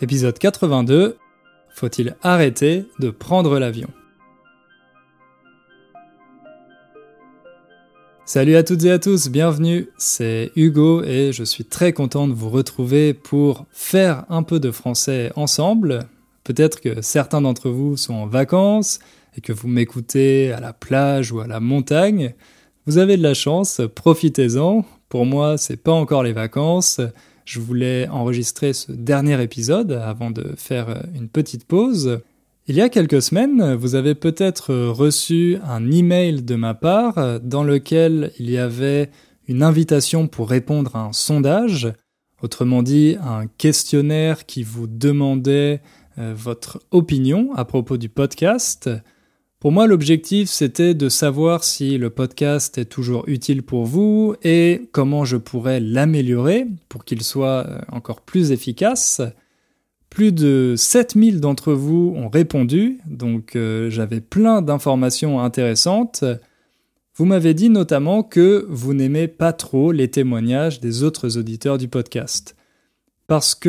Épisode 82 Faut-il arrêter de prendre l'avion? Salut à toutes et à tous, bienvenue, c'est Hugo et je suis très content de vous retrouver pour faire un peu de français ensemble. Peut-être que certains d'entre vous sont en vacances et que vous m'écoutez à la plage ou à la montagne. Vous avez de la chance, profitez-en. Pour moi, c'est pas encore les vacances, je voulais enregistrer ce dernier épisode avant de faire une petite pause. Il y a quelques semaines, vous avez peut-être reçu un email de ma part dans lequel il y avait une invitation pour répondre à un sondage, autrement dit un questionnaire qui vous demandait euh, votre opinion à propos du podcast. Pour moi, l'objectif, c'était de savoir si le podcast est toujours utile pour vous et comment je pourrais l'améliorer pour qu'il soit euh, encore plus efficace. Plus de 7000 d'entre vous ont répondu, donc euh, j'avais plein d'informations intéressantes. Vous m'avez dit notamment que vous n'aimez pas trop les témoignages des autres auditeurs du podcast. Parce que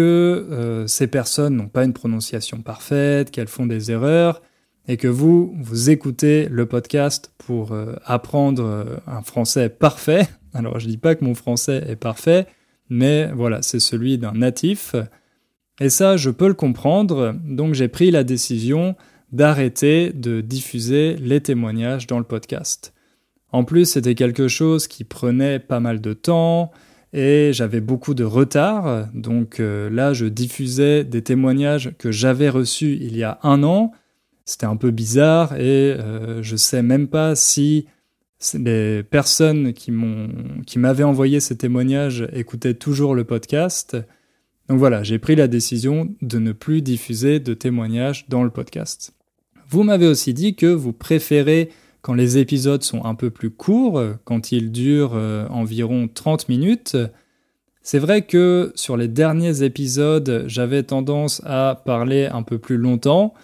euh, ces personnes n'ont pas une prononciation parfaite, qu'elles font des erreurs, et que vous, vous écoutez le podcast pour euh, apprendre euh, un français parfait. Alors je dis pas que mon français est parfait, mais voilà, c'est celui d'un natif. Et ça, je peux le comprendre, donc j'ai pris la décision d'arrêter de diffuser les témoignages dans le podcast. En plus, c'était quelque chose qui prenait pas mal de temps et j'avais beaucoup de retard, donc euh, là, je diffusais des témoignages que j'avais reçus il y a un an, c'était un peu bizarre et euh, je sais même pas si les personnes qui m'avaient envoyé ces témoignages écoutaient toujours le podcast. Donc voilà, j'ai pris la décision de ne plus diffuser de témoignages dans le podcast. Vous m'avez aussi dit que vous préférez quand les épisodes sont un peu plus courts, quand ils durent euh, environ 30 minutes. C'est vrai que sur les derniers épisodes, j'avais tendance à parler un peu plus longtemps,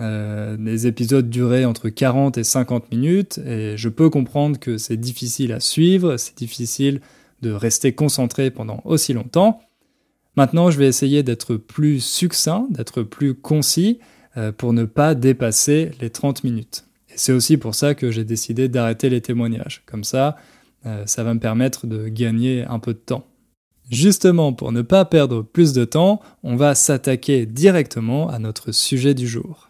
euh, les épisodes duraient entre 40 et 50 minutes et je peux comprendre que c'est difficile à suivre, c'est difficile de rester concentré pendant aussi longtemps. Maintenant, je vais essayer d'être plus succinct, d'être plus concis euh, pour ne pas dépasser les 30 minutes. Et c'est aussi pour ça que j'ai décidé d'arrêter les témoignages. Comme ça, euh, ça va me permettre de gagner un peu de temps. Justement, pour ne pas perdre plus de temps, on va s'attaquer directement à notre sujet du jour.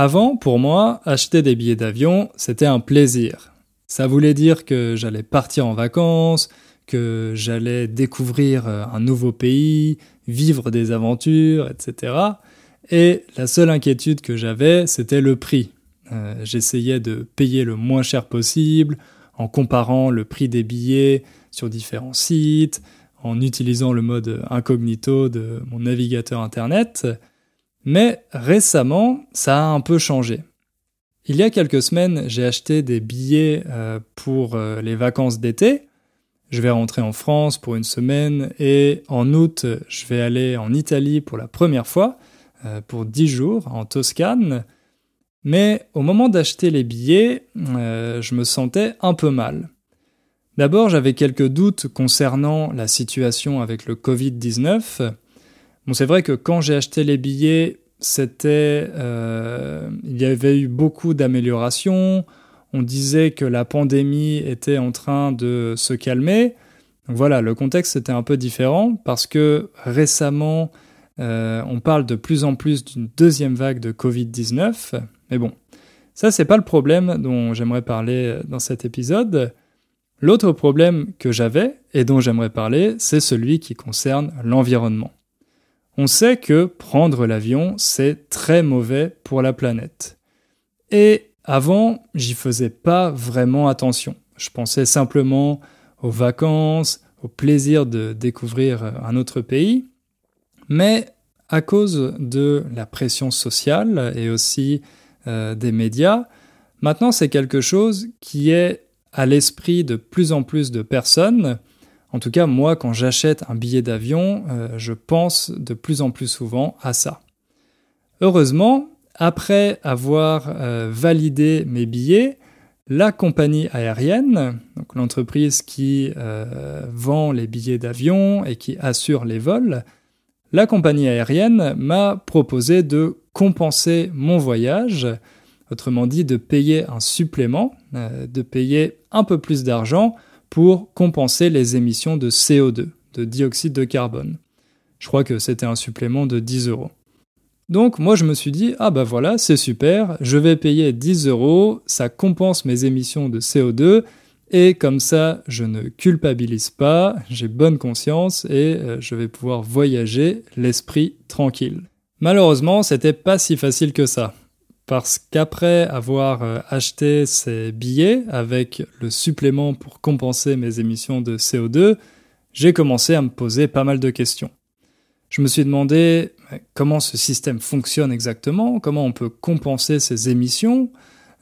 Avant, pour moi, acheter des billets d'avion, c'était un plaisir. Ça voulait dire que j'allais partir en vacances, que j'allais découvrir euh, un nouveau pays, vivre des aventures, etc. Et la seule inquiétude que j'avais, c'était le prix. Euh, j'essayais de payer le moins cher possible en comparant le prix des billets sur différents sites, en utilisant le mode incognito de mon navigateur Internet. Mais récemment, ça a un peu changé. Il y a quelques semaines, j'ai acheté des billets euh, pour euh, les vacances d'été. Je vais rentrer en France pour une semaine et en août, je vais aller en Italie pour la première fois, euh, pour dix jours, en Toscane. Mais au moment d'acheter les billets, je me sentais un peu mal. D'abord, j'avais quelques doutes concernant la situation avec le Covid-19. Bon, c'est vrai que quand j'ai acheté les billets, c'était, euh, il y avait eu beaucoup d'améliorations. On disait que la pandémie était en train de se calmer. Donc voilà, le contexte était un peu différent parce que récemment, euh, on parle de plus en plus d'une deuxième vague de Covid-19. Mais bon, ça c'est pas le problème dont j'aimerais parler dans cet épisode. L'autre problème que j'avais et dont j'aimerais parler, c'est celui qui concerne l'environnement. On sait que prendre l'avion, c'est très mauvais pour la planète. Et avant, j'y faisais pas vraiment attention. Je pensais simplement aux vacances, au plaisir de découvrir un autre pays. Mais à cause de la pression sociale et aussi euh, des médias, maintenant c'est quelque chose qui est à l'esprit de plus en plus de personnes en tout cas, moi, quand j'achète un billet d'avion, euh, je pense de plus en plus souvent à ça. Heureusement, après avoir euh, validé mes billets, la compagnie aérienne, donc l'entreprise qui euh, vend les billets d'avion et qui assure les vols, la compagnie aérienne m'a proposé de compenser mon voyage, autrement dit de payer un supplément, de payer un peu plus d'argent pour compenser les émissions de CO2, de dioxyde de carbone. Je crois que c'était un supplément de 10 euros. Donc moi je me suis dit, ah bah voilà, c'est super, je vais payer 10 euros, ça compense mes émissions de CO2, et comme ça je ne culpabilise pas, j'ai bonne conscience et euh, je vais pouvoir voyager l'esprit tranquille. Malheureusement, c'était pas si facile que ça. Parce qu'après avoir euh, acheté ces billets avec le supplément pour compenser mes émissions de CO2, j'ai commencé à me poser pas mal de questions. Je me suis demandé comment ce système fonctionne exactement, comment on peut compenser ces émissions,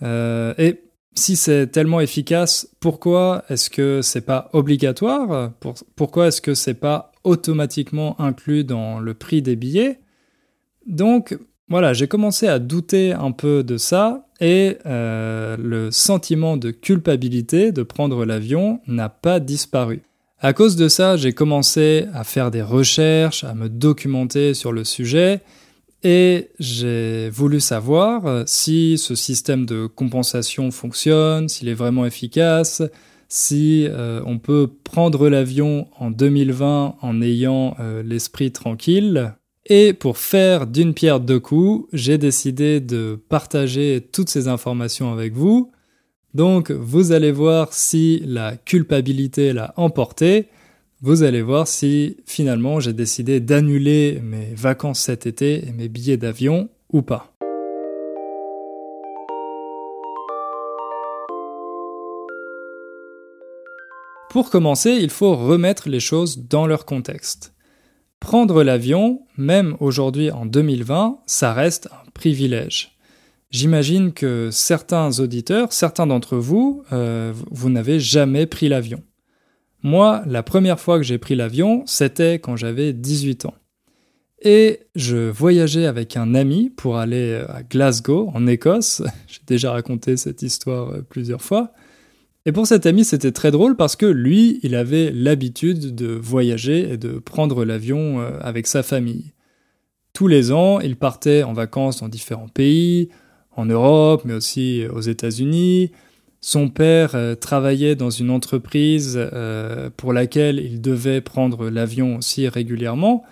euh, et si c'est tellement efficace, pourquoi est-ce que c'est pas obligatoire? Pourquoi est-ce que c'est pas automatiquement inclus dans le prix des billets? Donc voilà, j'ai commencé à douter un peu de ça et euh, le sentiment de culpabilité de prendre l'avion n'a pas disparu. À cause de ça, j'ai commencé à faire des recherches, à me documenter sur le sujet, et j'ai voulu savoir euh, si ce système de compensation fonctionne, s'il est vraiment efficace, si euh, on peut prendre l'avion en 2020 en ayant l'esprit tranquille. Et pour faire d'une pierre deux coups, j'ai décidé de partager toutes ces informations avec vous donc vous allez voir si la culpabilité l'a emporté. Vous allez voir si finalement j'ai décidé d'annuler mes vacances cet été et mes billets d'avion ou pas. Pour commencer, il faut remettre les choses dans leur contexte. Prendre l'avion, même aujourd'hui en 2020, ça reste un privilège. J'imagine que certains auditeurs, certains d'entre vous, euh, vous n'avez jamais pris l'avion. Moi, la première fois que j'ai pris l'avion, c'était quand j'avais 18 ans. Et je voyageais avec un ami pour aller à Glasgow, en Écosse. J'ai déjà raconté cette histoire euh, plusieurs fois. Et pour cet ami, c'était très drôle parce que lui, il avait l'habitude de voyager et de prendre l'avion avec sa famille. Tous les ans, il partait en vacances dans différents pays, en Europe, mais aussi aux États-Unis. Son père euh, travaillait dans une entreprise euh, pour laquelle il devait prendre l'avion aussi régulièrement.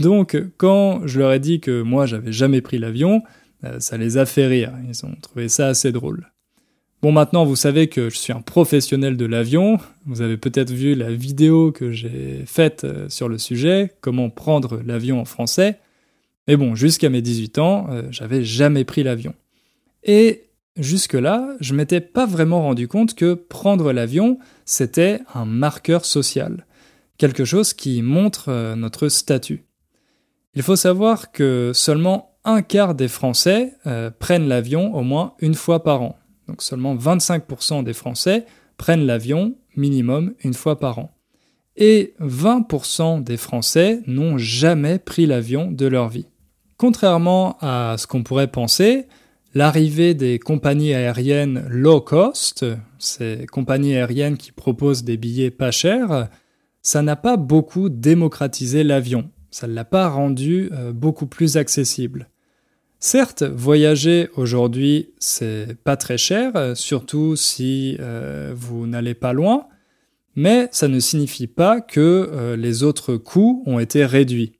Donc, quand je leur ai dit que moi, j'avais jamais pris l'avion, euh, ça les a fait rire. Ils ont trouvé ça assez drôle. Bon, maintenant, vous savez que je suis un professionnel de l'avion. Vous avez peut-être vu la vidéo que j'ai faite sur le sujet, comment prendre l'avion en français. Mais bon, jusqu'à mes 18 ans, j'avais jamais pris l'avion. Et jusque-là, je m'étais pas vraiment rendu compte que prendre l'avion, c'était un marqueur social, quelque chose qui montre euh, notre statut. Il faut savoir que seulement un quart des Français euh, prennent l'avion au moins une fois par an. Donc seulement 25% des Français prennent l'avion minimum une fois par an. Et 20% des Français n'ont jamais pris l'avion de leur vie. Contrairement à ce qu'on pourrait penser, L'arrivée des compagnies aériennes low cost, ces compagnies aériennes qui proposent des billets pas chers, ça n'a pas beaucoup démocratisé l'avion. Ça ne l'a pas rendu euh, beaucoup plus accessible. Certes, voyager aujourd'hui, c'est pas très cher, surtout si euh, vous n'allez pas loin, mais ça ne signifie pas que euh, les autres coûts ont été réduits.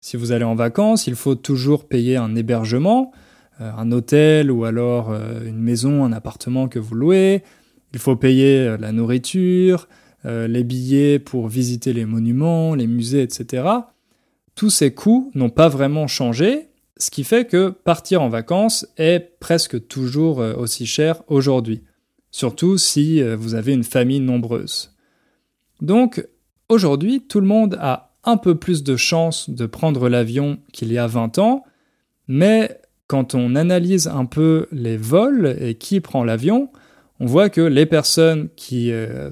Si vous allez en vacances, il faut toujours payer un hébergement, euh, un hôtel ou alors euh, une maison, un appartement que vous louez. Il faut payer euh, la nourriture, les billets pour visiter les monuments, les musées, etc. Tous ces coûts n'ont pas vraiment changé, ce qui fait que partir en vacances est presque toujours aussi cher aujourd'hui, surtout si vous avez une famille nombreuse. Donc aujourd'hui, tout le monde a un peu plus de chances de prendre l'avion qu'il y a 20 ans, mais quand on analyse un peu les vols et qui prend l'avion, on voit que les personnes qui, euh,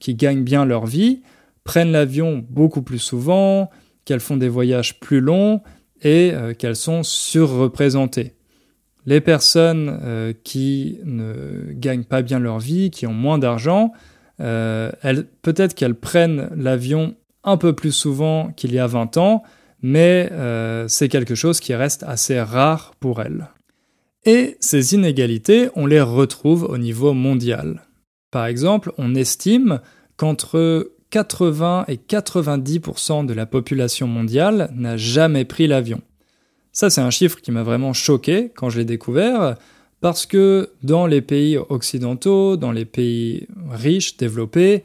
qui gagnent bien leur vie prennent l'avion beaucoup plus souvent, qu'elles font des voyages plus longs et euh, qu'elles sont surreprésentées. les personnes euh, qui ne gagnent pas bien leur vie, qui ont moins d'argent, euh, peut-être qu'elles prennent l'avion un peu plus souvent qu'il y a 20 ans, mais c'est quelque chose qui reste assez rare pour elles. Et ces inégalités, on les retrouve au niveau mondial. Par exemple, on estime qu'entre 80 et 90% de la population mondiale n'a jamais pris l'avion. Ça, c'est un chiffre qui m'a vraiment choqué quand je l'ai découvert, parce que dans les pays occidentaux, dans les pays riches, développés,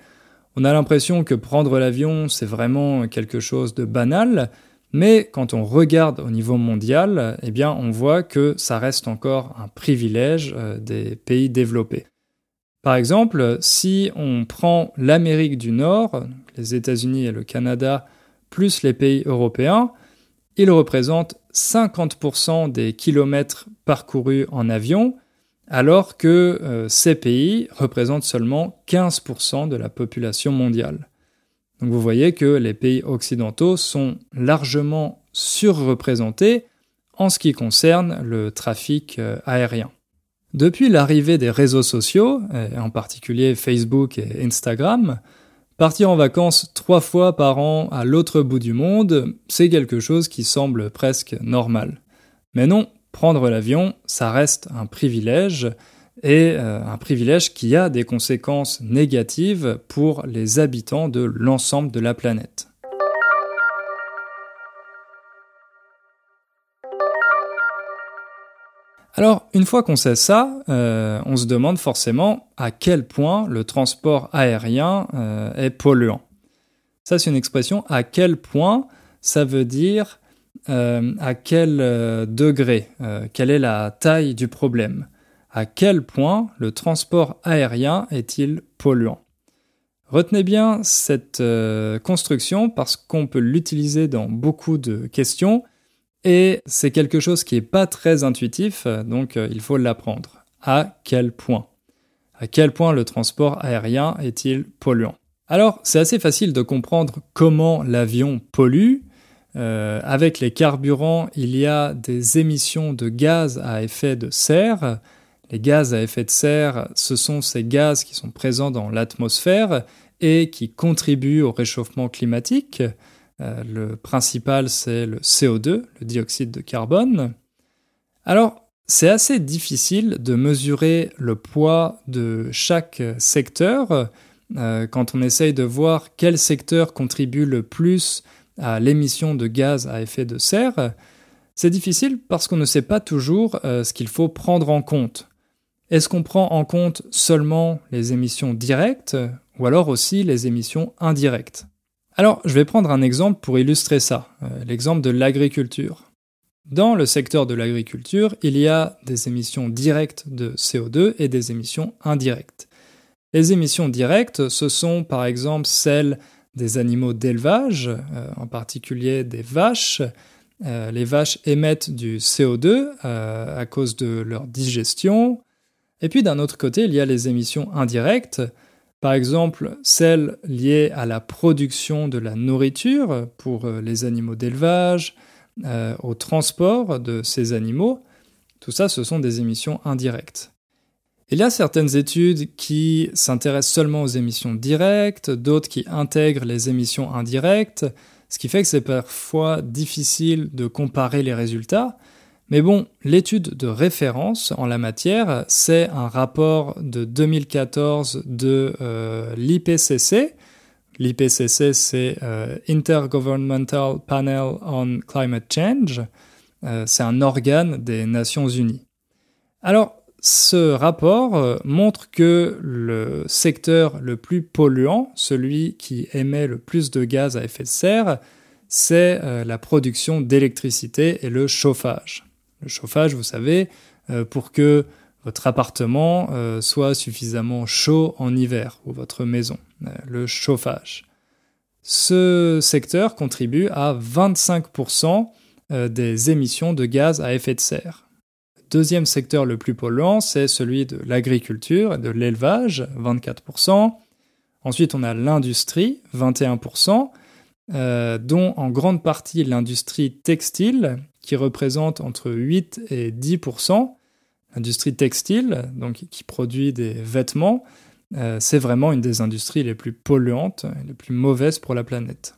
on a l'impression que prendre l'avion, c'est vraiment quelque chose de banal, mais quand on regarde au niveau mondial, eh bien, on voit que ça reste encore un privilège euh, des pays développés. Par exemple, si on prend l'Amérique du Nord, les États-Unis et le Canada, plus les pays européens, ils représentent 50% des kilomètres parcourus en avion, alors que euh, ces pays représentent seulement 15% de la population mondiale. Donc vous voyez que les pays occidentaux sont largement surreprésentés en ce qui concerne le trafic euh, aérien. Depuis l'arrivée des réseaux sociaux, en particulier Facebook et Instagram, Partir en vacances trois fois par an à l'autre bout du monde, c'est quelque chose qui semble presque normal. Mais non, prendre l'avion, ça reste un privilège, et euh, un privilège qui a des conséquences négatives pour les habitants de l'ensemble de la planète. Alors, une fois qu'on sait ça, euh, on se demande forcément à quel point le transport aérien euh, est polluant. Ça, c'est une expression à quel point, ça veut dire euh, à quel degré, quelle est la taille du problème, à quel point le transport aérien est-il polluant? Retenez bien cette construction parce qu'on peut l'utiliser dans beaucoup de questions et c'est quelque chose qui n'est pas très intuitif, donc euh, il faut l'apprendre. À quel point? À quel point le transport aérien est-il polluant? Alors, c'est assez facile de comprendre comment l'avion pollue. Euh, avec les carburants, il y a des émissions de gaz à effet de serre. Les gaz à effet de serre, ce sont ces gaz qui sont présents dans l'atmosphère et qui contribuent au réchauffement climatique. Euh, le principal, c'est le CO2, le dioxyde de carbone. Alors, c'est assez difficile de mesurer le poids de chaque secteur euh, quand on essaye de voir quel secteur contribue le plus à l'émission de gaz à effet de serre. C'est difficile parce qu'on ne sait pas toujours euh, ce qu'il faut prendre en compte. Est-ce qu'on prend en compte seulement les émissions directes ou alors aussi les émissions indirectes? Alors, je vais prendre un exemple pour illustrer ça, euh, l'exemple de l'agriculture. Dans le secteur de l'agriculture, il y a des émissions directes de CO2 et des émissions indirectes. Les émissions directes, ce sont par exemple celles des animaux d'élevage, euh, en particulier des vaches. Euh, les vaches émettent du CO2 à cause de leur digestion. Et puis d'un autre côté, il y a les émissions indirectes, par exemple, celles liées à la production de la nourriture pour euh, les animaux d'élevage, euh, au transport de ces animaux, tout ça, ce sont des émissions indirectes. Il y a certaines études qui s'intéressent seulement aux émissions directes, d'autres qui intègrent les émissions indirectes, ce qui fait que c'est parfois difficile de comparer les résultats, mais bon, l'étude de référence en la matière, c'est un rapport de 2014 de euh, l'IPCC. L'IPCC, c'est euh, Intergovernmental Panel on Climate Change. Euh, c'est un organe des Nations Unies. Alors, ce rapport montre que le secteur le plus polluant, celui qui émet le plus de gaz à effet de serre, c'est la production d'électricité et le chauffage. Le chauffage, vous savez, euh, pour que votre appartement euh, soit suffisamment chaud en hiver ou votre maison, euh, le chauffage. Ce secteur contribue à 25% des émissions de gaz à effet de serre. Le deuxième secteur le plus polluant, c'est celui de l'agriculture et de l'élevage, 24%. Ensuite, on a l'industrie, 21%, dont en grande partie l'industrie textile, qui représente entre 8 et 10% industrie textile, donc qui produit des vêtements, euh, c'est vraiment une des industries les plus polluantes et les plus mauvaises pour la planète.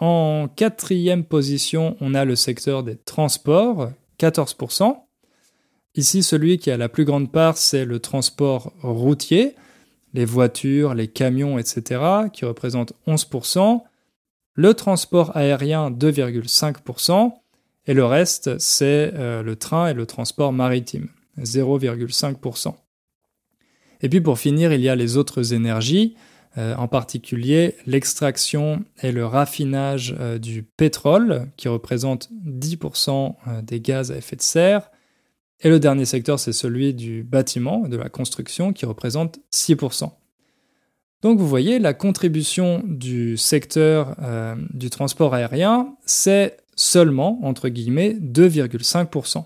En quatrième position, on a le secteur des transports, 14%. Ici, celui qui a la plus grande part, c'est le transport routier, les voitures, les camions, etc., qui représentent 11%. Le transport aérien, 2,5%. Et le reste, c'est euh, le train et le transport maritime, 0,5%. Et puis pour finir, il y a les autres énergies, euh, en particulier l'extraction et le raffinage euh, du pétrole, qui représente 10% des gaz à effet de serre. Et le dernier secteur, c'est celui du bâtiment, de la construction, qui représente 6%. Donc vous voyez, la contribution du secteur du transport aérien, c'est seulement, entre guillemets, 2,5%.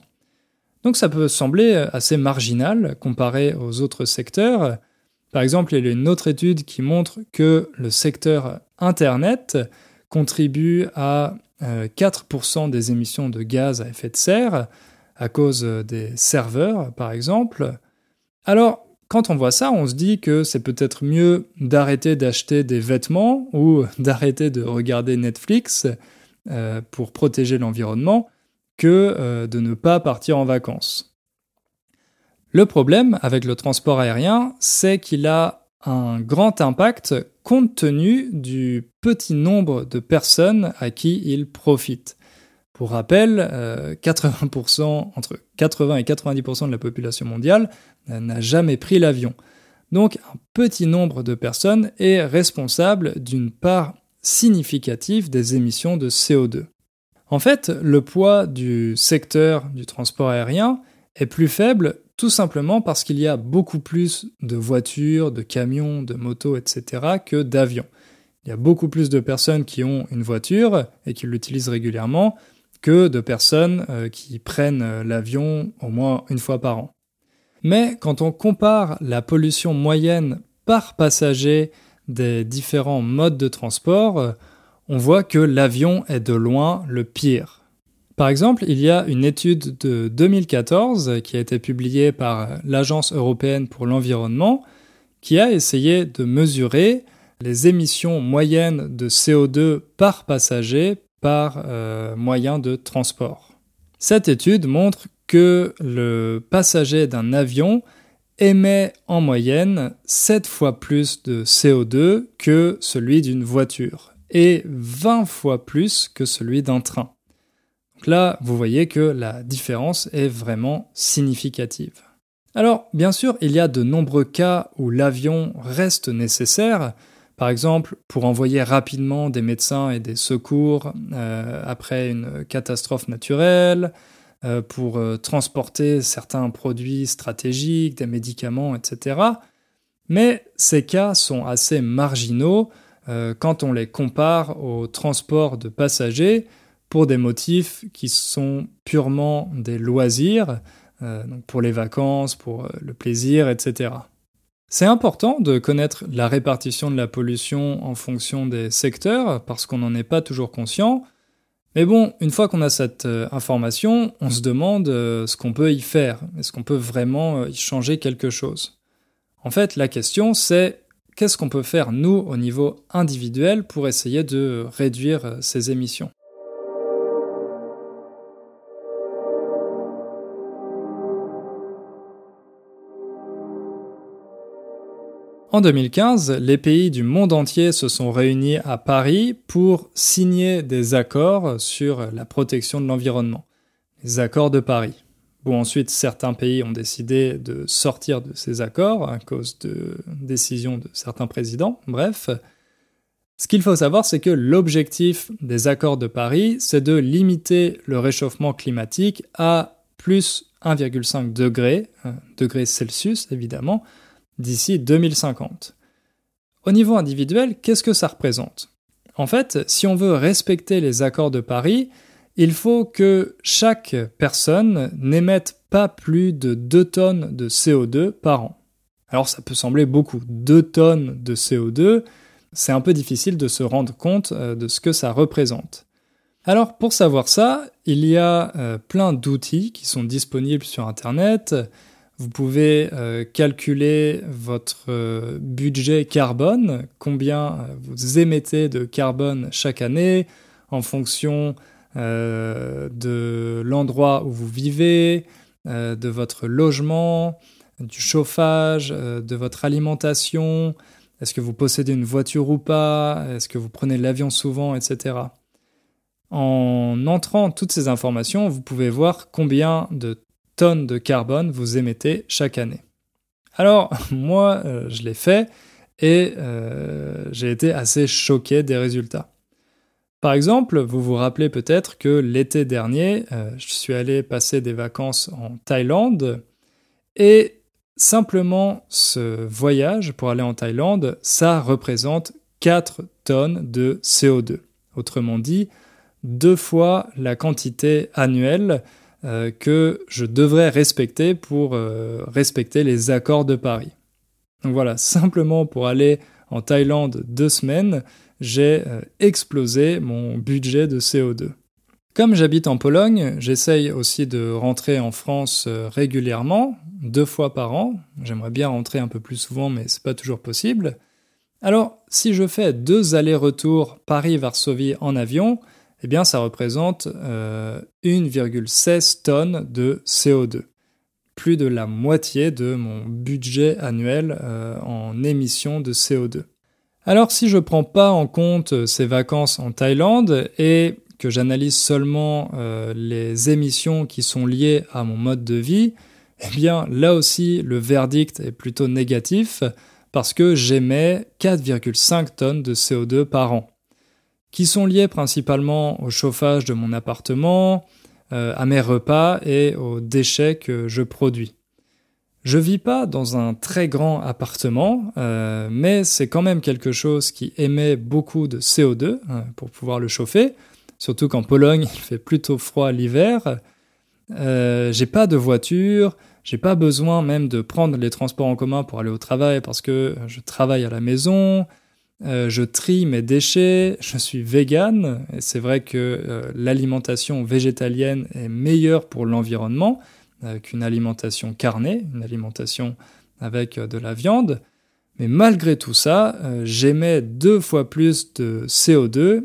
Donc ça peut sembler assez marginal comparé aux autres secteurs. Par exemple, il y a une autre étude qui montre que le secteur Internet contribue à 4% euh, des émissions de gaz à effet de serre à cause des serveurs, par exemple. Alors, quand on voit ça, on se dit que c'est peut-être mieux d'arrêter d'acheter des vêtements ou d'arrêter de regarder Netflix euh, pour protéger l'environnement que euh, de ne pas partir en vacances. Le problème avec le transport aérien, c'est qu'il a un grand impact compte tenu du petit nombre de personnes à qui il profite. Pour rappel, 80%, euh, entre 80 et 90% de la population mondiale n'a jamais pris l'avion. Donc un petit nombre de personnes est responsable d'une part significatif des émissions de CO2. En fait, le poids du secteur du transport aérien est plus faible tout simplement parce qu'il y a beaucoup plus de voitures, de camions, de motos, etc. que d'avions. Il y a beaucoup plus de personnes qui ont une voiture et qui l'utilisent régulièrement que de personnes euh, qui prennent l'avion au moins une fois par an. Mais quand on compare la pollution moyenne par passager des différents modes de transport, euh, on voit que l'avion est de loin le pire. Par exemple, il y a une étude de 2014 qui a été publiée par l'Agence européenne pour l'environnement qui a essayé de mesurer les émissions moyennes de CO2 par passager par euh, moyen de transport. Cette étude montre que le passager d'un avion émet en moyenne 7 fois plus de CO2 que celui d'une voiture et 20 fois plus que celui d'un train. Donc là, vous voyez que la différence est vraiment significative. Alors, bien sûr, il y a de nombreux cas où l'avion reste nécessaire, par exemple pour envoyer rapidement des médecins et des secours euh, après une catastrophe naturelle, pour euh, transporter certains produits stratégiques, des médicaments, etc. Mais ces cas sont assez marginaux euh, quand on les compare au transport de passagers pour des motifs qui sont purement des loisirs, pour les vacances, pour le plaisir, etc. C'est important de connaître la répartition de la pollution en fonction des secteurs parce qu'on n'en est pas toujours conscient. Mais bon, une fois qu'on a cette euh, information, on se demande euh, ce qu'on peut y faire. Est-ce qu'on peut vraiment euh, y changer quelque chose? En fait, la question c'est qu'est-ce qu'on peut faire nous au niveau individuel pour essayer de réduire ces émissions? En 2015, les pays du monde entier se sont réunis à Paris pour signer des accords sur la protection de l'environnement. Les accords de Paris. Bon, ensuite, certains pays ont décidé de sortir de ces accords à cause de décisions de certains présidents. Bref, ce qu'il faut savoir, c'est que l'objectif des accords de Paris, c'est de limiter le réchauffement climatique à plus 1,5 degré, degrés Celsius évidemment, d'ici 2050. Au niveau individuel, qu'est-ce que ça représente? En fait, si on veut respecter les accords de Paris, il faut que chaque personne n'émette pas plus de 2 tonnes de CO2 par an. Alors ça peut sembler beaucoup, 2 tonnes de CO2, c'est un peu difficile de se rendre compte euh, de ce que ça représente. Alors pour savoir ça, il y a euh, plein d'outils qui sont disponibles sur Internet. Vous pouvez euh, calculer votre euh, budget carbone, combien vous émettez de carbone chaque année en fonction de l'endroit où vous vivez, de votre logement, du chauffage, de votre alimentation, est-ce que vous possédez une voiture ou pas, est-ce que vous prenez l'avion souvent, etc. En entrant toutes ces informations, vous pouvez voir combien de tonnes de carbone vous émettez chaque année. Alors, moi, euh, je l'ai fait et euh, j'ai été assez choqué des résultats. Par exemple, vous vous rappelez peut-être que l'été dernier, euh, je suis allé passer des vacances en Thaïlande et simplement ce voyage pour aller en Thaïlande, ça représente 4 tonnes de CO2. Autrement dit, deux fois la quantité annuelle euh, que je devrais respecter pour euh, respecter les accords de Paris. Donc voilà, simplement pour aller en Thaïlande deux semaines, j'ai euh, explosé mon budget de CO2. Comme j'habite en Pologne, j'essaye aussi de rentrer en France régulièrement, deux fois par an. J'aimerais bien rentrer un peu plus souvent, mais c'est pas toujours possible. Alors, si je fais deux allers-retours Paris-Varsovie en avion, eh bien ça représente 1,16 euh, tonnes de CO2. Plus de la moitié de mon budget annuel euh, en émissions de CO2. Alors si je ne prends pas en compte ces vacances en Thaïlande et que j'analyse seulement euh, les émissions qui sont liées à mon mode de vie, eh bien là aussi le verdict est plutôt négatif parce que j'émets 4,5 tonnes de CO2 par an qui sont liés principalement au chauffage de mon appartement, euh, à mes repas et aux déchets que je produis. Je vis pas dans un très grand appartement, euh, mais c'est quand même quelque chose qui émet beaucoup de CO2 euh, pour pouvoir le chauffer, surtout qu'en Pologne il fait plutôt froid l'hiver. j'ai pas de voiture, j'ai pas besoin même de prendre les transports en commun pour aller au travail parce que je travaille à la maison. Euh, je trie mes déchets, je suis vegan, et c'est vrai que euh, l'alimentation végétalienne est meilleure pour l'environnement euh, qu'une alimentation carnée, une alimentation avec de la viande. Mais malgré tout ça, j'émets deux fois plus de CO2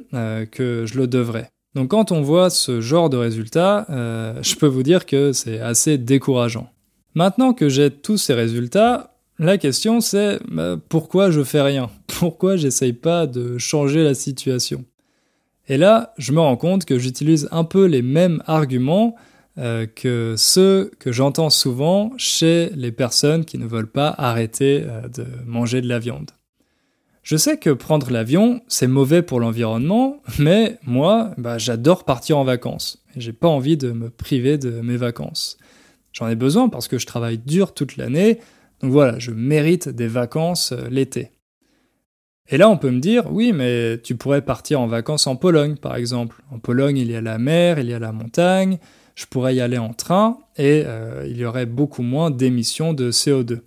que je le devrais. Donc quand on voit ce genre de résultats, je peux vous dire que c'est assez décourageant. Maintenant que j'ai tous ces résultats, la question c'est bah, pourquoi je fais rien? Pourquoi j'essaye pas de changer la situation? Et là, je me rends compte que j'utilise un peu les mêmes arguments euh, que ceux que j'entends souvent chez les personnes qui ne veulent pas arrêter euh, de manger de la viande. Je sais que prendre l'avion, c'est mauvais pour l'environnement, mais moi, bah, j'adore partir en vacances. J'ai pas envie de me priver de mes vacances. J'en ai besoin parce que je travaille dur toute l'année, donc voilà, je mérite des vacances euh, l'été. Et là, on peut me dire, oui, mais tu pourrais partir en vacances en Pologne, par exemple. En Pologne, il y a la mer, il y a la montagne, je pourrais y aller en train, et euh, il y aurait beaucoup moins d'émissions de CO2.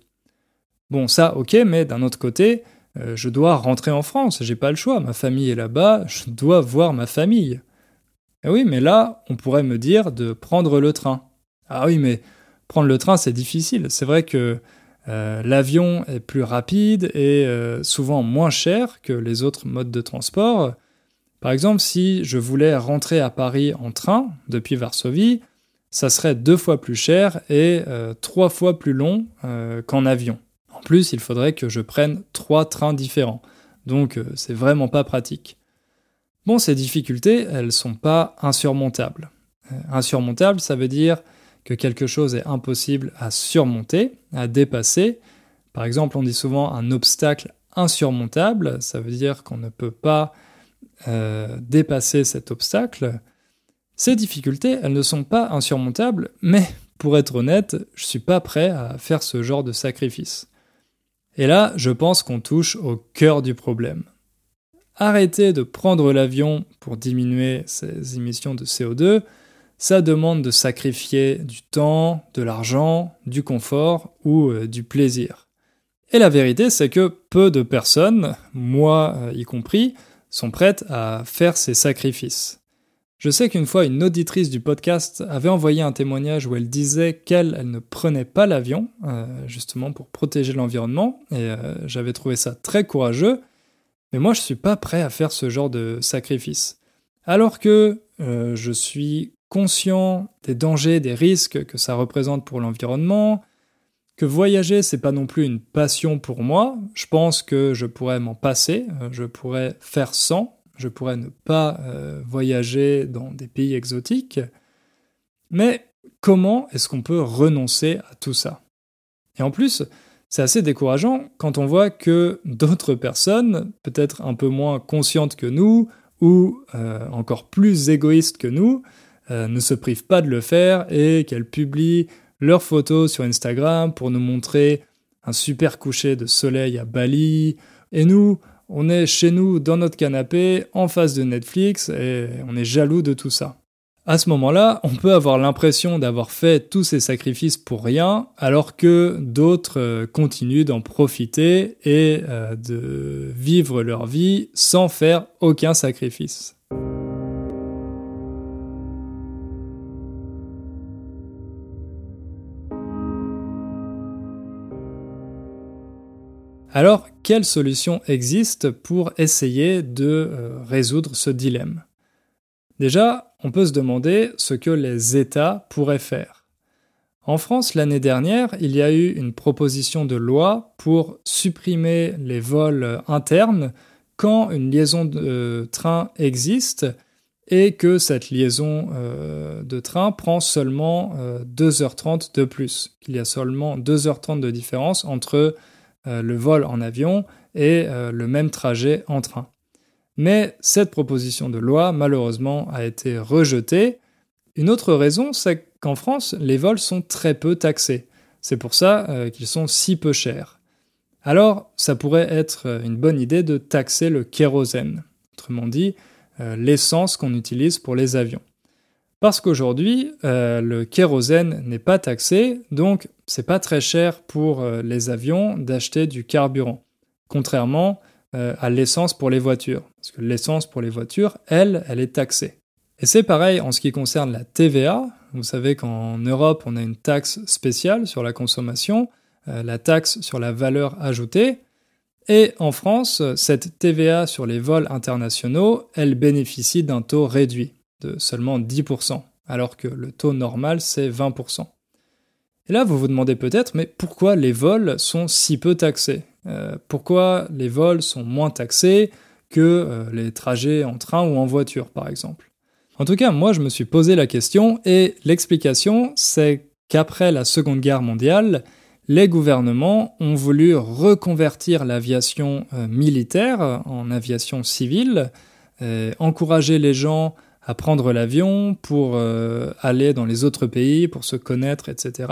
Bon, ça, ok, mais d'un autre côté, euh, je dois rentrer en France, j'ai pas le choix, ma famille est là-bas, je dois voir ma famille. Et oui, mais là, on pourrait me dire de prendre le train. Ah oui, mais prendre le train, c'est difficile. C'est vrai que euh, l'avion est plus rapide et euh, souvent moins cher que les autres modes de transport. Par exemple, si je voulais rentrer à Paris en train depuis Varsovie, ça serait deux fois plus cher et euh, trois fois plus long qu'en avion. En plus, il faudrait que je prenne trois trains différents. Donc, c'est vraiment pas pratique. Bon, ces difficultés, elles sont pas insurmontables. insurmontables, ça veut dire que quelque chose est impossible à surmonter, à dépasser. Par exemple, on dit souvent un obstacle insurmontable, ça veut dire qu'on ne peut pas euh, dépasser cet obstacle. Ces difficultés, elles ne sont pas insurmontables, mais pour être honnête, je suis pas prêt à faire ce genre de sacrifice. Et là, je pense qu'on touche au cœur du problème. Arrêter de prendre l'avion pour diminuer ses émissions de CO2, ça demande de sacrifier du temps, de l'argent, du confort ou euh, du plaisir. Et la vérité, c'est que peu de personnes, moi euh, y compris, sont prêtes à faire ces sacrifices. Je sais qu'une fois, une auditrice du podcast avait envoyé un témoignage où elle disait qu'elle elle ne prenait pas l'avion, euh, justement pour protéger l'environnement, et j'avais trouvé ça très courageux, mais moi je suis pas prêt à faire ce genre de sacrifice. Alors que je suis conscient des dangers, des risques que ça représente pour l'environnement, que voyager c'est pas non plus une passion pour moi, je pense que je pourrais m'en passer, je pourrais faire sans, je pourrais ne pas euh, voyager dans des pays exotiques, mais comment est-ce qu'on peut renoncer à tout ça? Et en plus, c'est assez décourageant quand on voit que d'autres personnes, peut-être un peu moins conscientes que nous, ou euh, encore plus égoïstes que nous, euh, ne se privent pas de le faire et qu'elles publient leurs photos sur Instagram pour nous montrer un super coucher de soleil à Bali, et nous, on est chez nous dans notre canapé, en face de Netflix, et on est jaloux de tout ça. À ce moment-là, on peut avoir l'impression d'avoir fait tous ces sacrifices pour rien, alors que d'autres euh, continuent d'en profiter et euh, de vivre leur vie sans faire aucun sacrifice. Alors, quelles solutions existent pour essayer de euh, résoudre ce dilemme? Déjà, on peut se demander ce que les États pourraient faire. En France, l'année dernière, il y a eu une proposition de loi pour supprimer les vols internes quand une liaison de train existe et que cette liaison euh, de train prend seulement 2h30 euh, de plus, qu'il y a seulement 2h30 de différence entre euh, le vol en avion et euh, le même trajet en train. Mais cette proposition de loi, malheureusement, a été rejetée. Une autre raison, c'est qu'en France, les vols sont très peu taxés. C'est pour ça euh, qu'ils sont si peu chers. Alors, ça pourrait être une bonne idée de taxer le kérosène, autrement dit, l'essence qu'on utilise pour les avions. Parce qu'aujourd'hui, euh, le kérosène n'est pas taxé, donc c'est pas très cher pour euh, les avions d'acheter du carburant, contrairement euh, à l'essence pour les voitures. Parce que l'essence pour les voitures, elle, elle est taxée. Et c'est pareil en ce qui concerne la TVA. Vous savez qu'en Europe, on a une taxe spéciale sur la consommation, la taxe sur la valeur ajoutée. Et en France, cette TVA sur les vols internationaux, elle bénéficie d'un taux réduit de seulement 10%, alors que le taux normal c'est 20%. Et là, vous vous demandez peut-être, mais pourquoi les vols sont si peu taxés? Euh, Pourquoi les vols sont moins taxés que euh, les trajets en train ou en voiture, par exemple? En tout cas, moi, je me suis posé la question, et l'explication, c'est qu'après la Seconde Guerre mondiale, les gouvernements ont voulu reconvertir l'aviation euh, militaire en aviation civile, encourager les gens à prendre l'avion pour euh, aller dans les autres pays, pour se connaître, etc.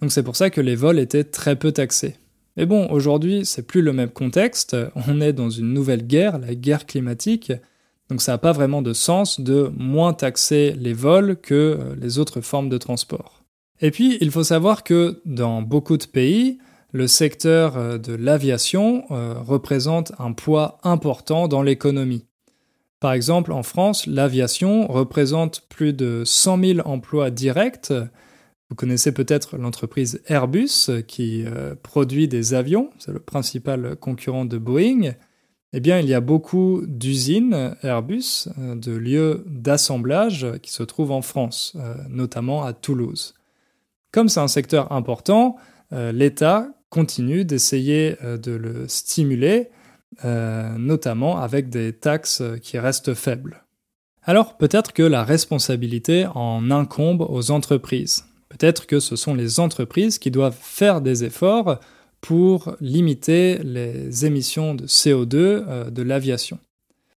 Donc c'est pour ça que les vols étaient très peu taxés. Mais bon, aujourd'hui, c'est plus le même contexte. On est dans une nouvelle guerre, la guerre climatique. Donc ça n'a pas vraiment de sens de moins taxer les vols que euh, les autres formes de transport. Et puis, il faut savoir que dans beaucoup de pays, le secteur euh, de l'aviation représente un poids important dans l'économie. Par exemple, en France, l'aviation représente plus de 100 000 emplois directs. Vous connaissez peut-être l'entreprise Airbus qui euh, produit des avions, c'est le principal concurrent de Boeing. Eh bien, il y a beaucoup d'usines Airbus, euh, de lieux d'assemblage qui se trouvent en France, euh, notamment à Toulouse. Comme c'est un secteur important, l'État continue d'essayer de le stimuler euh, notamment avec des taxes qui restent faibles. Alors peut-être que la responsabilité en incombe aux entreprises. Peut-être que ce sont les entreprises qui doivent faire des efforts pour limiter les émissions de CO2 euh, de l'aviation.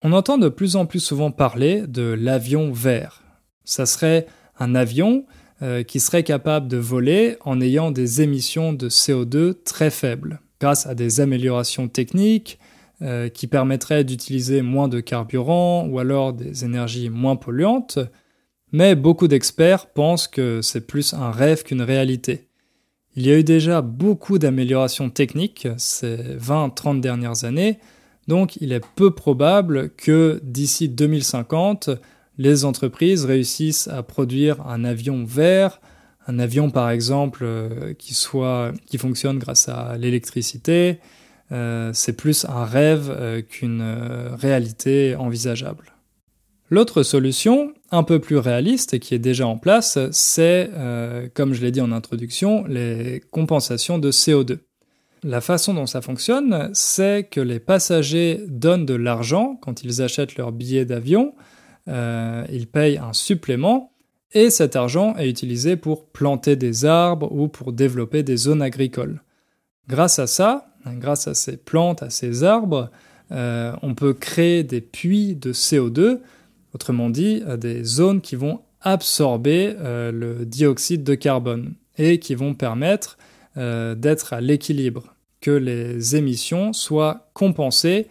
On entend de plus en plus souvent parler de l'avion vert. Ça serait un avion euh, qui serait capable de voler en ayant des émissions de CO2 très faibles, grâce à des améliorations techniques, euh, qui permettrait d'utiliser moins de carburant ou alors des énergies moins polluantes, mais beaucoup d'experts pensent que c'est plus un rêve qu'une réalité. Il y a eu déjà beaucoup d'améliorations techniques ces 20-30 dernières années, donc il est peu probable que d'ici 2050, les entreprises réussissent à produire un avion vert, un avion par exemple euh, qui soit qui fonctionne grâce à l'électricité, euh, c'est plus un rêve euh, qu'une réalité envisageable. L'autre solution, un peu plus réaliste et qui est déjà en place, c'est, comme je l'ai dit en introduction, les compensations de CO2. La façon dont ça fonctionne, c'est que les passagers donnent de l'argent quand ils achètent leur billet d'avion, ils payent un supplément et cet argent est utilisé pour planter des arbres ou pour développer des zones agricoles. Grâce à ça, grâce à ces plantes, à ces arbres, euh, on peut créer des puits de CO2, autrement dit, euh, des zones qui vont absorber euh, le dioxyde de carbone et qui vont permettre d'être à l'équilibre, que les émissions soient compensées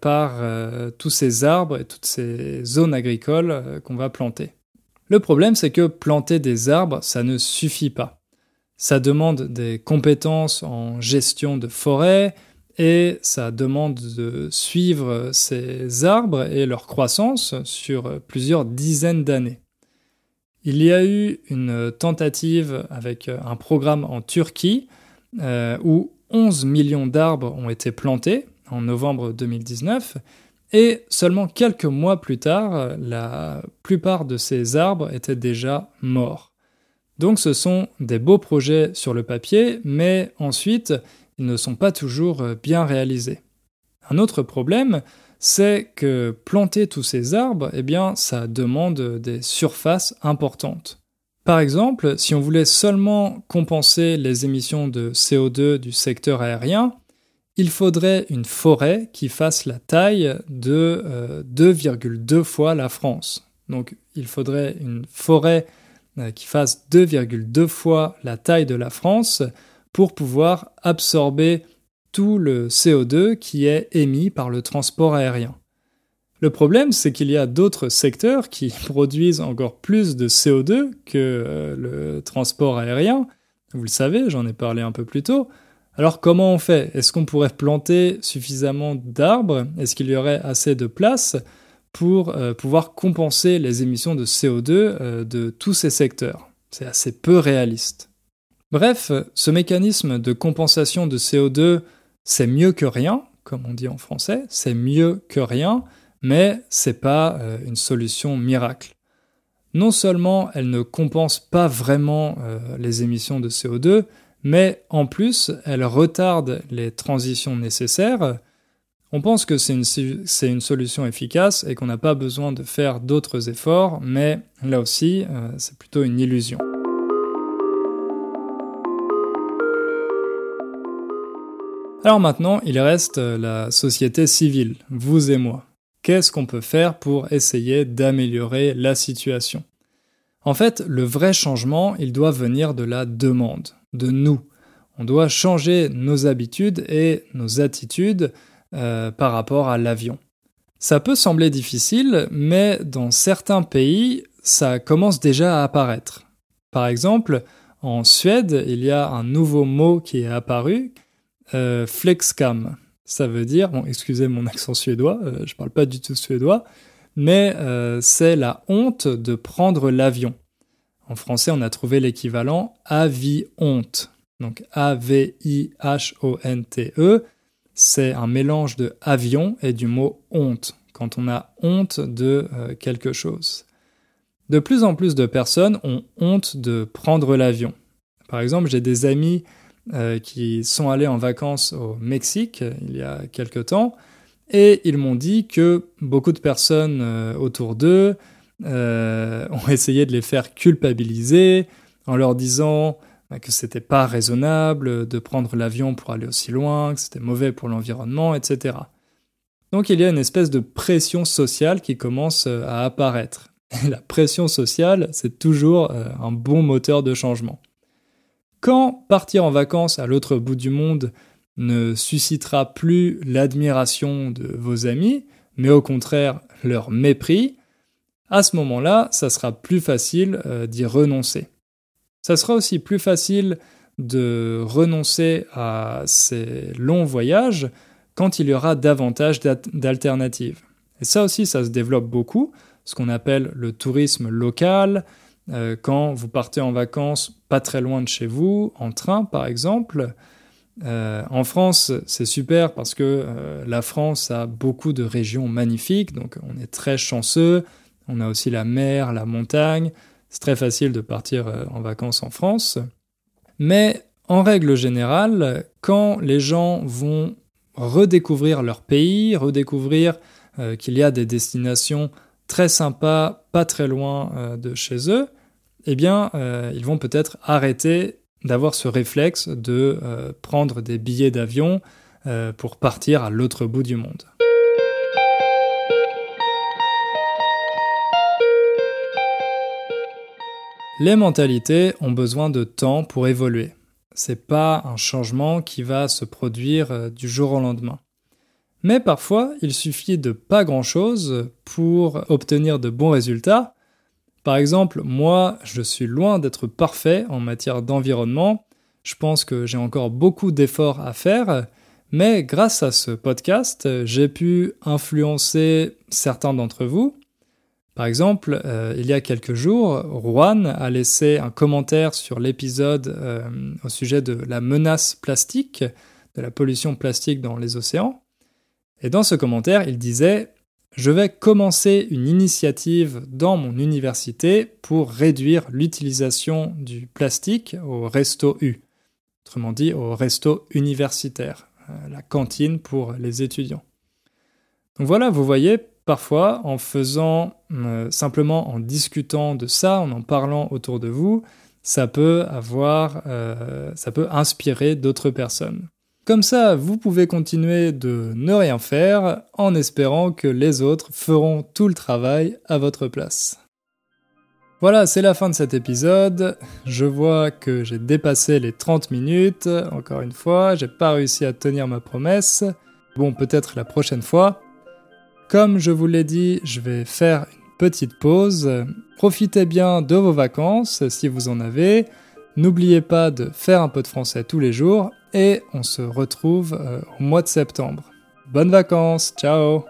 par tous ces arbres et toutes ces zones agricoles qu'on va planter. Le problème, c'est que planter des arbres, ça ne suffit pas. Ça demande des compétences en gestion de forêt et ça demande de suivre ces arbres et leur croissance sur plusieurs dizaines d'années. Il y a eu une tentative avec un programme en Turquie euh, où 11 millions d'arbres ont été plantés en novembre 2019 et seulement quelques mois plus tard, la plupart de ces arbres étaient déjà morts. Donc ce sont des beaux projets sur le papier, mais ensuite, ils ne sont pas toujours bien réalisés. Un autre problème, c'est que planter tous ces arbres, eh bien, ça demande des surfaces importantes. Par exemple, si on voulait seulement compenser les émissions de CO2 du secteur aérien, il faudrait une forêt qui fasse la taille de 2,2 euh, fois la France. Donc il faudrait une forêt euh, qui fasse 2,2 fois la taille de la France pour pouvoir absorber tout le CO2 qui est émis par le transport aérien. Le problème, c'est qu'il y a d'autres secteurs qui produisent encore plus de CO2 que euh, le transport aérien. Vous le savez, j'en ai parlé un peu plus tôt. Alors comment on fait? Est-ce qu'on pourrait planter suffisamment d'arbres? Est-ce qu'il y aurait assez de place? Pour euh, pouvoir compenser les émissions de CO2 euh, de tous ces secteurs C'est assez peu réaliste. Bref, ce mécanisme de compensation de CO2, c'est mieux que rien, comme on dit en français, c'est mieux que rien, mais c'est pas euh, une solution miracle. Non seulement elle ne compense pas vraiment les émissions de CO2, mais en plus, elle retarde les transitions nécessaires. On pense que c'est une, solution efficace et qu'on n'a pas besoin de faire d'autres efforts, mais là aussi, euh, c'est plutôt une illusion. Alors maintenant, il reste la société civile, vous et moi. Qu'est-ce qu'on peut faire pour essayer d'améliorer la situation? En fait, le vrai changement, il doit venir de la demande de nous. On doit changer nos habitudes et nos attitudes euh, par rapport à l'avion. Ça peut sembler difficile, mais dans certains pays, ça commence déjà à apparaître. Par exemple, en Suède, il y a un nouveau mot qui est apparu, euh, flexcam. Ça veut dire, bon, excusez mon accent suédois, euh, je parle pas du tout suédois, mais c'est la honte de prendre l'avion. En français, on a trouvé l'équivalent avi-honte. Donc A-V-I-H-O-N-T-E, c'est un mélange de avion et du mot honte, quand on a honte de euh, quelque chose. De plus en plus de personnes ont honte de prendre l'avion. Par exemple, j'ai des amis euh, qui sont allés en vacances au Mexique il y a quelque temps, et ils m'ont dit que beaucoup de personnes euh, autour d'eux euh, ont essayé de les faire culpabiliser en leur disant que c'était pas raisonnable de prendre l'avion pour aller aussi loin, que c'était mauvais pour l'environnement, etc. Donc il y a une espèce de pression sociale qui commence euh, à apparaître. Et la pression sociale, c'est toujours euh, un bon moteur de changement. Quand partir en vacances à l'autre bout du monde ne suscitera plus l'admiration de vos amis, mais au contraire leur mépris, à ce moment-là, ça sera plus facile euh, d'y renoncer. Ça sera aussi plus facile de renoncer à ces longs voyages quand il y aura davantage d'alternatives. Et ça aussi, ça se développe beaucoup, ce qu'on appelle le tourisme local, euh, quand vous partez en vacances pas très loin de chez vous, en train par exemple. Euh, en France, c'est super parce que euh, la France a beaucoup de régions magnifiques, donc on est très chanceux. On a aussi la mer, la montagne. C'est très facile de partir en vacances en France. Mais en règle générale, quand les gens vont redécouvrir leur pays, redécouvrir qu'il y a des destinations très sympas, pas très loin de chez eux, eh bien, euh, ils vont peut-être arrêter d'avoir ce réflexe de euh, prendre des billets d'avion euh, pour partir à l'autre bout du monde. Les mentalités ont besoin de temps pour évoluer. C'est pas un changement qui va se produire du jour au lendemain. Mais parfois, il suffit de pas grand chose pour obtenir de bons résultats, par exemple, moi, je suis loin d'être parfait en matière d'environnement. Je pense que j'ai encore beaucoup d'efforts à faire, mais grâce à ce podcast, j'ai pu influencer certains d'entre vous. Par exemple, euh, il y a quelques jours, Juan a laissé un commentaire sur l'épisode euh, au sujet de la menace plastique, de la pollution plastique dans les océans. Et dans ce commentaire, il disait je vais commencer une initiative dans mon université pour réduire l'utilisation du plastique au resto U, autrement dit au resto universitaire, euh, la cantine pour les étudiants. Donc voilà, vous voyez, parfois en faisant euh, simplement en discutant de ça, en en parlant autour de vous, ça peut avoir, euh, ça peut inspirer d'autres personnes. Comme ça, vous pouvez continuer de ne rien faire en espérant que les autres feront tout le travail à votre place. Voilà, c'est la fin de cet épisode. Je vois que j'ai dépassé les 30 minutes. Encore une fois, j'ai pas réussi à tenir ma promesse. Bon, peut-être la prochaine fois. Comme je vous l'ai dit, je vais faire une petite pause. Profitez bien de vos vacances si vous en avez. N'oubliez pas de faire un peu de français tous les jours et on se retrouve euh, au mois de septembre. Bonnes vacances, ciao